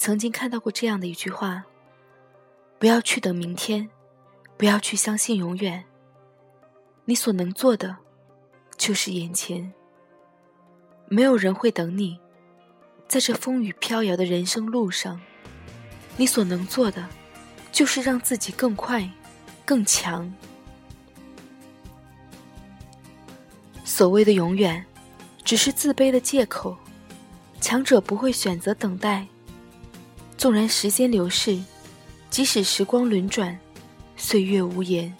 曾经看到过这样的一句话：不要去等明天，不要去相信永远。你所能做的，就是眼前。没有人会等你，在这风雨飘摇的人生路上，你所能做的，就是让自己更快、更强。所谓的永远，只是自卑的借口。强者不会选择等待。纵然时间流逝，即使时光轮转，岁月无言。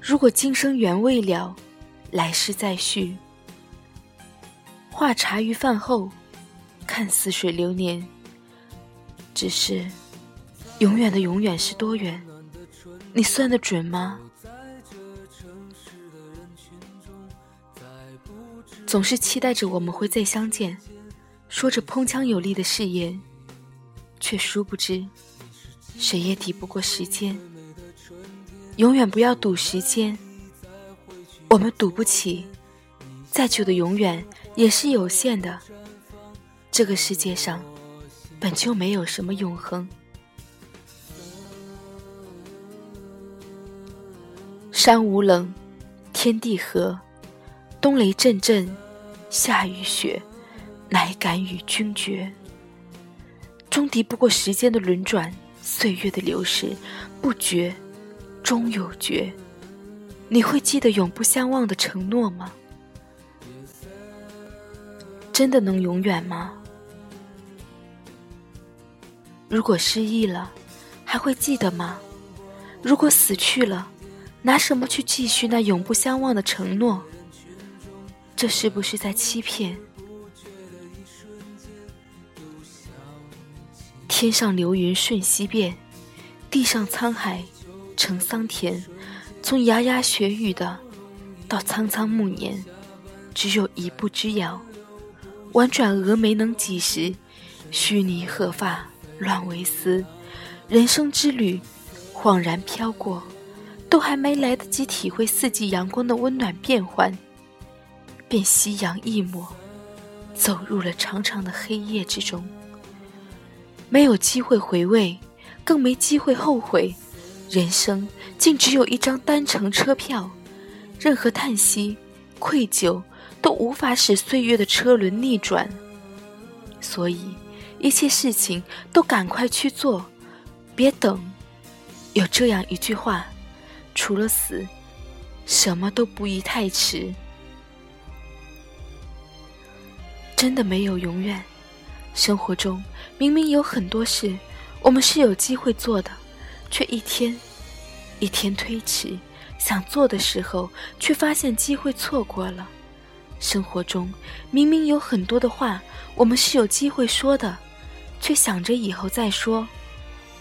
如果今生缘未了，来世再续。话茶余饭后，看似水流年。只是，永远的永远是多远？你算得准吗？总是期待着我们会再相见，说着铿锵有力的誓言。却殊不知，谁也抵不过时间。永远不要赌时间，我们赌不起。再久的永远也是有限的。这个世界上本就没有什么永恒。山无棱，天地合，冬雷阵阵，夏雨雪，乃敢与君绝。终敌不过时间的轮转，岁月的流逝，不绝，终有绝。你会记得永不相忘的承诺吗？真的能永远吗？如果失忆了，还会记得吗？如果死去了，拿什么去继续那永不相忘的承诺？这是不是在欺骗？天上流云瞬息变，地上沧海成桑田。从牙牙学语的，到苍苍暮年，只有一步之遥。婉转蛾眉能几时？须弥鹤发乱为丝。人生之旅，恍然飘过，都还没来得及体会四季阳光的温暖变换，便夕阳一抹，走入了长长的黑夜之中。没有机会回味，更没机会后悔。人生竟只有一张单程车票，任何叹息、愧疚都无法使岁月的车轮逆转。所以，一切事情都赶快去做，别等。有这样一句话：除了死，什么都不宜太迟。真的没有永远。生活中明明有很多事，我们是有机会做的，却一天一天推迟。想做的时候，却发现机会错过了。生活中明明有很多的话，我们是有机会说的，却想着以后再说。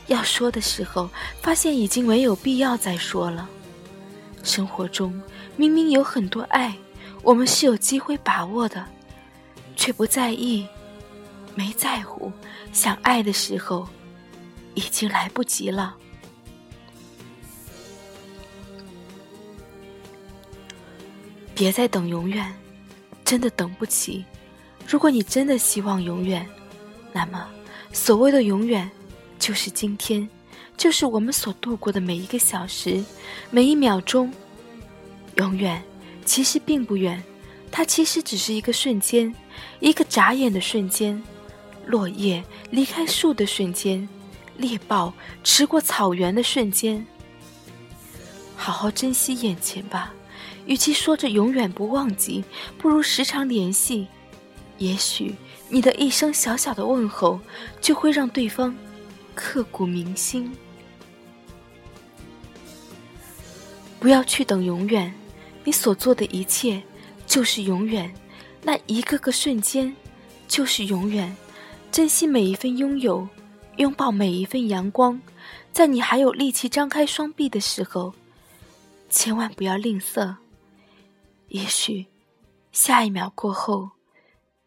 要说的时候，发现已经没有必要再说了。生活中明明有很多爱，我们是有机会把握的，却不在意。没在乎，想爱的时候，已经来不及了。别再等永远，真的等不起。如果你真的希望永远，那么所谓的永远，就是今天，就是我们所度过的每一个小时，每一秒钟。永远其实并不远，它其实只是一个瞬间，一个眨眼的瞬间。落叶离开树的瞬间，猎豹驰过草原的瞬间。好好珍惜眼前吧，与其说着永远不忘记，不如时常联系。也许你的一声小小的问候，就会让对方刻骨铭心。不要去等永远，你所做的一切就是永远，那一个个瞬间就是永远。珍惜每一份拥有，拥抱每一份阳光，在你还有力气张开双臂的时候，千万不要吝啬。也许，下一秒过后，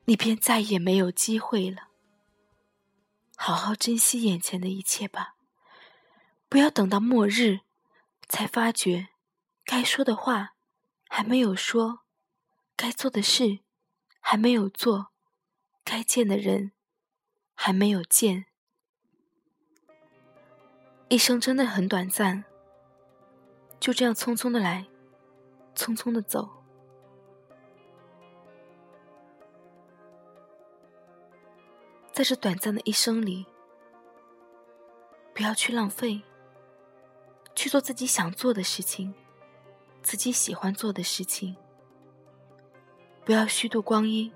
你便再也没有机会了。好好珍惜眼前的一切吧，不要等到末日，才发觉，该说的话还没有说，该做的事还没有做，该见的人。还没有见。一生真的很短暂，就这样匆匆的来，匆匆的走。在这短暂的一生里，不要去浪费，去做自己想做的事情，自己喜欢做的事情。不要虚度光阴，